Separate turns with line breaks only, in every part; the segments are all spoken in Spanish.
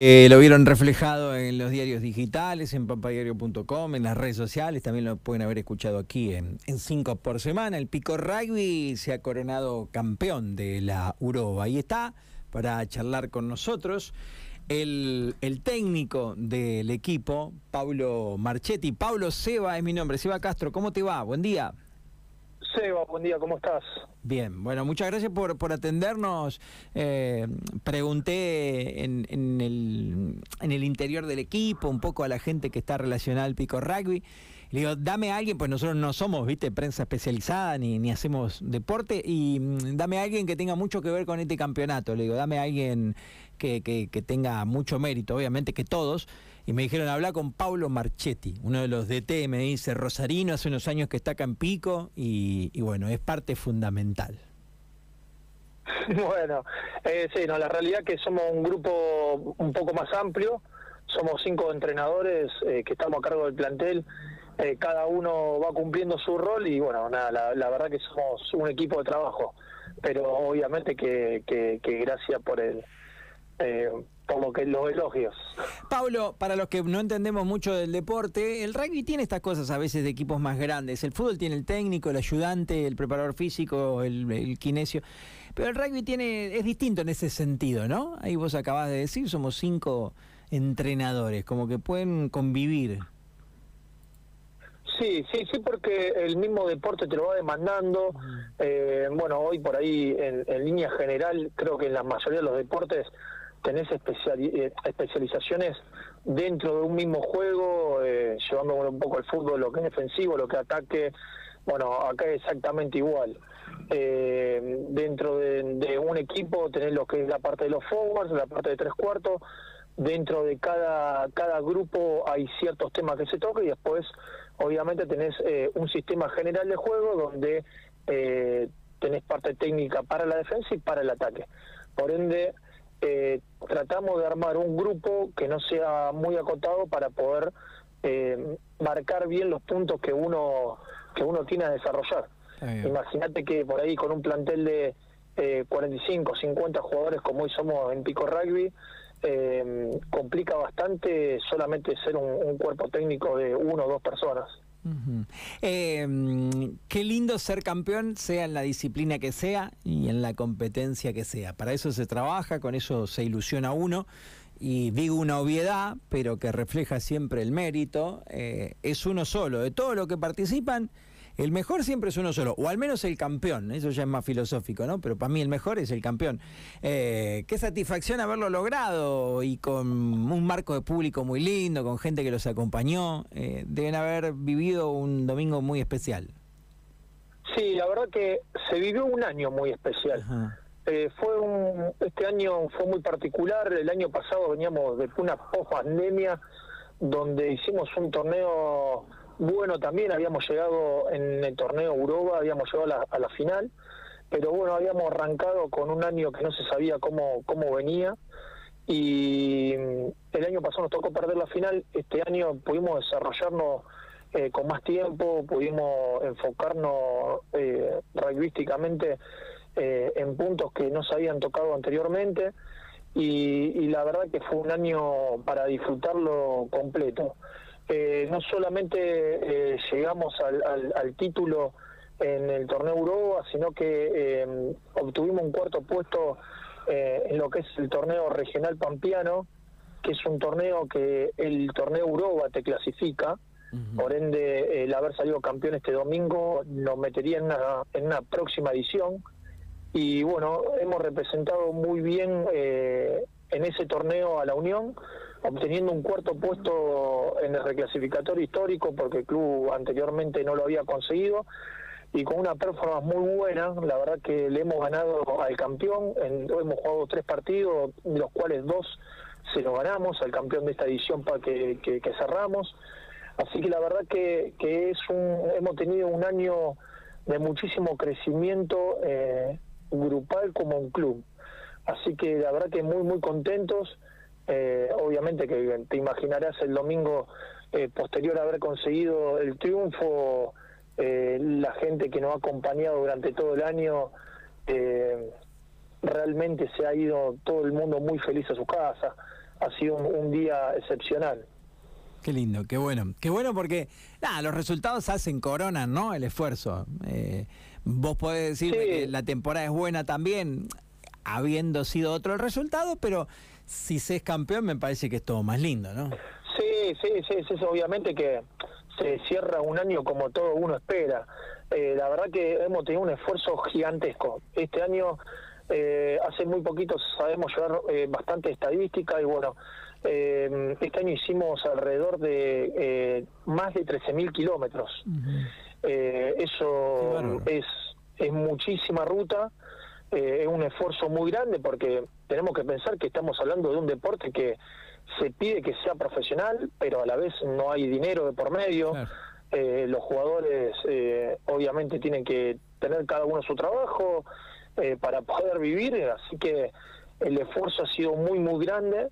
Eh, lo vieron reflejado en los diarios digitales, en pampadiario.com, en las redes sociales, también lo pueden haber escuchado aquí en, en Cinco por Semana. El Pico Rugby se ha coronado campeón de la Uroba. Ahí está, para charlar con nosotros, el, el técnico del equipo, Pablo Marchetti. Pablo Seba es mi nombre, Seba Castro, ¿cómo te va? Buen día.
Seba, buen día, ¿cómo estás?
Bien, bueno, muchas gracias por, por atendernos. Eh, pregunté en, en, el, en el interior del equipo, un poco a la gente que está relacionada al Pico Rugby. Le digo, dame a alguien, pues nosotros no somos, viste, prensa especializada ni, ni hacemos deporte, y mm, dame a alguien que tenga mucho que ver con este campeonato. Le digo, dame a alguien que, que, que tenga mucho mérito, obviamente que todos. Y me dijeron, habla con Pablo Marchetti, uno de los DT, me dice, Rosarino, hace unos años que está acá en Pico, y, bueno, es parte fundamental.
Bueno, eh, sí, no, la realidad es que somos un grupo un poco más amplio, somos cinco entrenadores eh, que estamos a cargo del plantel, eh, cada uno va cumpliendo su rol y bueno, nada, la, la, verdad que somos un equipo de trabajo, pero obviamente que, que, que gracias por el... Eh, lo que los elogios.
Pablo, para los que no entendemos mucho del deporte, el rugby tiene estas cosas a veces de equipos más grandes. El fútbol tiene el técnico, el ayudante, el preparador físico, el, el kinesio. Pero el rugby tiene es distinto en ese sentido, ¿no? Ahí vos acabás de decir, somos cinco entrenadores, como que pueden convivir.
Sí, sí, sí, porque el mismo deporte te lo va demandando. Eh, bueno, hoy por ahí, en, en, línea general, creo que en la mayoría de los deportes tenés especiali eh, especializaciones dentro de un mismo juego, eh, llevando un poco al fútbol, lo que es defensivo, lo que ataque. Bueno, acá es exactamente igual. Eh, dentro de, de, un equipo tenés lo que es la parte de los forwards, la parte de tres cuartos. Dentro de cada, cada grupo hay ciertos temas que se tocan y después obviamente tenés eh, un sistema general de juego donde eh, tenés parte técnica para la defensa y para el ataque. Por ende, eh, tratamos de armar un grupo que no sea muy acotado para poder eh, marcar bien los puntos que uno que uno tiene a desarrollar. Imagínate que por ahí con un plantel de eh, 45, 50 jugadores como hoy somos en Pico Rugby, eh, complica bastante solamente ser un, cuerpo técnico de uno o dos personas.
Eh, qué lindo ser campeón, sea en la disciplina que sea y en la competencia que sea. Para eso se trabaja, con eso se ilusiona uno. Y digo una obviedad, pero que refleja siempre el mérito, eh, es uno solo. De todo lo que participan, el mejor siempre es uno solo, o al menos el campeón, eso ya es más filosófico, ¿no? Pero para mí el mejor es el campeón. Eh, qué satisfacción haberlo logrado y con un marco de público muy lindo, con gente que los acompañó. Eh, deben haber vivido un domingo muy especial.
Sí, la verdad que se vivió un año muy especial. Eh, fue un, este año fue muy particular. El año pasado veníamos de una post pandemia donde hicimos un torneo bueno también, habíamos llegado en el torneo Europa, habíamos llegado a la, a la, final, pero bueno, habíamos arrancado con un año que no se sabía cómo, cómo venía y el año pasado nos tocó perder la final, este año pudimos desarrollarnos eh, con más tiempo, pudimos enfocarnos eh, eh, en puntos que no se habían tocado anteriormente y la verdad que fue un año para disfrutarlo completo eh, no solamente eh, llegamos al, al, al, título en el torneo Europa, sino que eh, obtuvimos un cuarto puesto eh, en lo que es el torneo regional pampeano, que es un torneo que el torneo Europa te clasifica, uh -huh. por ende el haber salido campeón este domingo nos metería en una, en una próxima edición. Y bueno, hemos representado muy bien eh, en ese torneo a la Unión, obteniendo un cuarto puesto en el reclasificatorio histórico porque el club anteriormente no lo había conseguido y con una performance muy buena, la verdad que le hemos ganado al campeón, en, hemos jugado tres partidos, los cuales dos se lo ganamos al campeón de esta edición para que, que, cerramos, así que la verdad que, que es un, hemos tenido un año de muchísimo crecimiento eh, grupal como un club. Así que la verdad que muy, muy contentos. Eh, obviamente que te imaginarás el domingo eh, posterior a haber conseguido el triunfo, eh, la gente que nos ha acompañado durante todo el año, realmente se ha ido todo el mundo muy feliz a su casa. ha sido un, día excepcional.
Qué lindo, qué bueno. Qué bueno porque, nada, los resultados hacen, coronan, ¿no? El esfuerzo. Eh, vos podés decir que la temporada es buena también, habiendo sido otro el resultado, pero si se es campeón me parece que es todo más lindo, ¿no?
Sí, sí, sí, sí, obviamente que se cierra un año como todo uno espera. Eh, la verdad que hemos tenido un esfuerzo gigantesco. Este año, eh, hace muy poquito sabemos llevar eh, bastante estadística y bueno, este año hicimos alrededor de más de 13.000 kilómetros. eso es, es muchísima ruta. Es un esfuerzo muy grande porque tenemos que pensar que estamos hablando de un deporte que se pide que sea profesional, pero a la vez no hay dinero de por medio. Eh, los jugadores eh, obviamente tienen que tener cada uno su trabajo eh, para poder vivir, así que el esfuerzo ha sido muy, muy grande.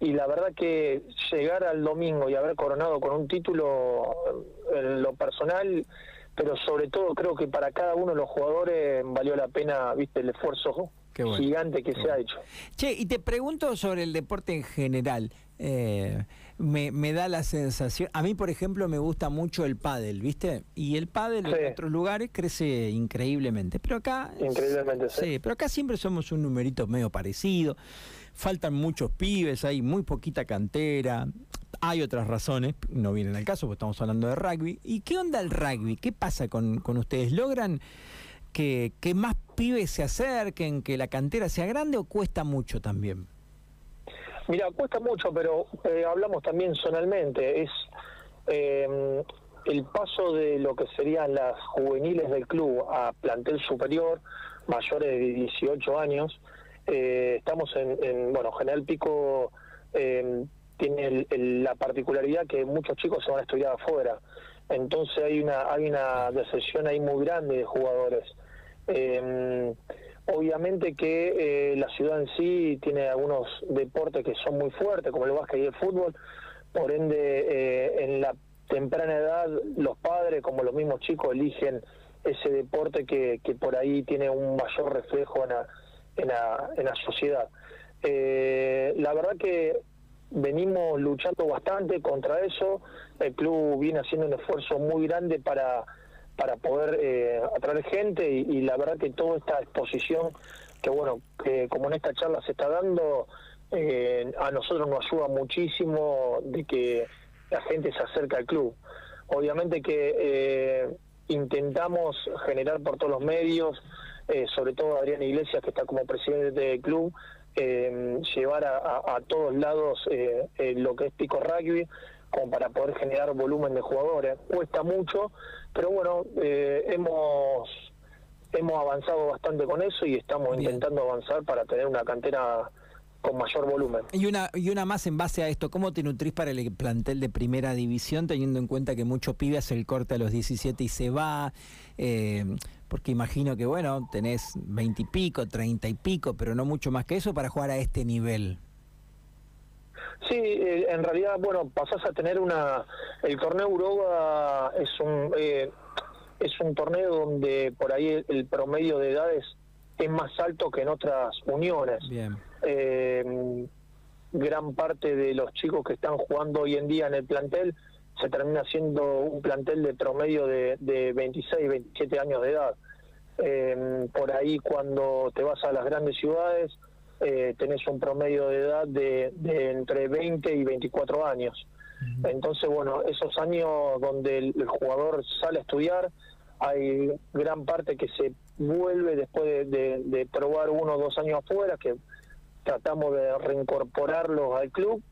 y la verdad que llegar al domingo y haber coronado con un título en lo personal, pero sobre todo creo que para cada uno de los jugadores valió la pena, viste, el esfuerzo gigante que se ha hecho.
Che, y te pregunto sobre el deporte en general. Eh, me, da la sensación, a mí por ejemplo me gusta mucho el pádel, ¿viste? Y el pádel en otros lugares crece increíblemente, pero acá
increíblemente
sí. pero acá siempre somos un numerito medio parecido. Faltan muchos pibes, hay muy poquita cantera. Hay otras razones, no vienen al caso, porque estamos hablando de rugby. ¿Y qué onda el rugby? ¿Qué pasa con, con ustedes? ¿Logran que, que más pibes se acerquen, que la cantera sea grande o cuesta mucho también?
Mira, cuesta mucho, pero eh, hablamos también zonalmente. Es eh, el paso de lo que serían las juveniles del club a plantel superior, mayores de 18 años. Eh, estamos en, bueno, General Pico tiene la particularidad que muchos chicos se van a estudiar afuera. Entonces hay una, hay una decepción ahí muy grande de jugadores. Eh, obviamente que eh, la ciudad en sí tiene algunos deportes que son muy fuertes, como el básquet y el fútbol, por ende eh, en la temprana edad los padres, como los mismos chicos, eligen ese deporte que, que por ahí tiene un mayor reflejo en la, en la, en la sociedad. Eh, la verdad que venimos luchando bastante contra eso, el club viene haciendo un esfuerzo muy grande para para poder eh, atraer gente y, la verdad que toda esta exposición que bueno que como en esta charla se está dando eh, a nosotros nos ayuda muchísimo de que la gente se acerque al club. Obviamente que eh, intentamos generar por todos los medios sobre todo Adrián Iglesias que está como presidente del club llevar a, todos lados lo que es Pico Rugby como para poder generar volumen de jugadores. Cuesta mucho, pero bueno, eh, hemos hemos avanzado bastante con eso y estamos intentando avanzar para tener una cantera con mayor volumen.
Y una, y una más en base a esto, ¿cómo te nutrís para el plantel de primera división, teniendo en cuenta que muchos pibes el corte a los 17 y se va? Eh, porque imagino que, bueno, tenés 20 y pico, 30 y pico, pero no mucho más que eso para jugar a este nivel.
Sí, eh, en realidad, bueno, pasás a tener una... El torneo Europa es un, eh, es un torneo donde por ahí el, promedio de edades es más alto que en otras uniones.
Bien.
Eh, gran parte de los chicos que están jugando hoy en día en el plantel se termina siendo un plantel de promedio de, de 26, 27 años de edad. por ahí cuando te vas a las grandes ciudades eh, tenés un promedio de edad de, entre 20 y 24 años. Entonces, bueno, esos años donde el, jugador sale a estudiar, hay gran parte que se vuelve después de, probar uno o dos años afuera, que tratamos de reincorporarlos al club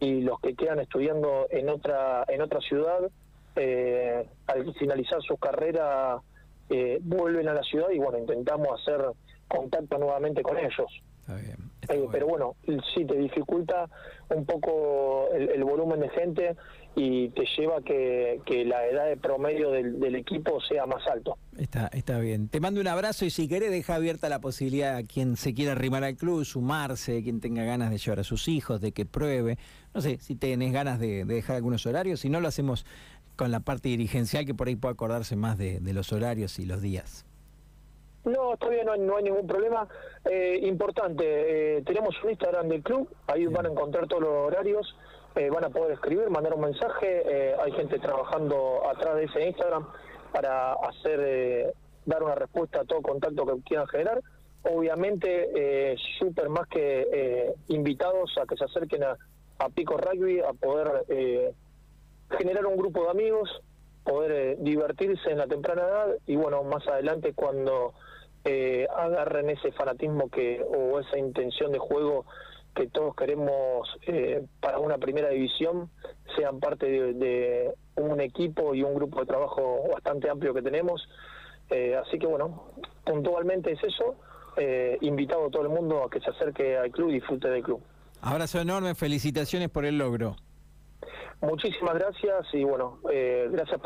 y los que quedan estudiando en otra en otra ciudad eh, al finalizar su carrera eh, vuelven a la ciudad y bueno intentamos hacer contacto nuevamente con ellos eh, pero bueno, sí te dificulta un poco el, volumen de gente y te lleva que, que la edad de promedio del, equipo sea más alto.
Está, está bien. Te mando un abrazo y si querés deja abierta la posibilidad a quien se quiera arrimar al club, sumarse, quien tenga ganas de llevar a sus hijos, de que pruebe. No sé, si tenés ganas de, dejar algunos horarios, si no lo hacemos con la parte dirigencial que por ahí puede acordarse más de los horarios y los días.
No, todavía no hay, no hay ningún problema. Eh, importante, eh, tenemos un Instagram del club, ahí van a encontrar todos los horarios, eh, van a poder escribir, mandar un mensaje, hay gente trabajando atrás de ese Instagram para hacer, dar una respuesta a todo contacto que quieran generar. Obviamente, súper más que invitados a que se acerquen a, a Pico Rugby, a poder generar un grupo de amigos, poder divertirse en la temprana edad y bueno, más adelante cuando eh, agarren ese fanatismo que o esa intención de juego que todos queremos eh, para una primera división, sean parte de, un equipo y un grupo de trabajo bastante amplio que tenemos. Eh, así que bueno, puntualmente es eso. Eh, invitado a todo el mundo a que se acerque al club y disfrute del club.
Abrazo enorme, felicitaciones por el logro.
Muchísimas gracias y bueno, gracias por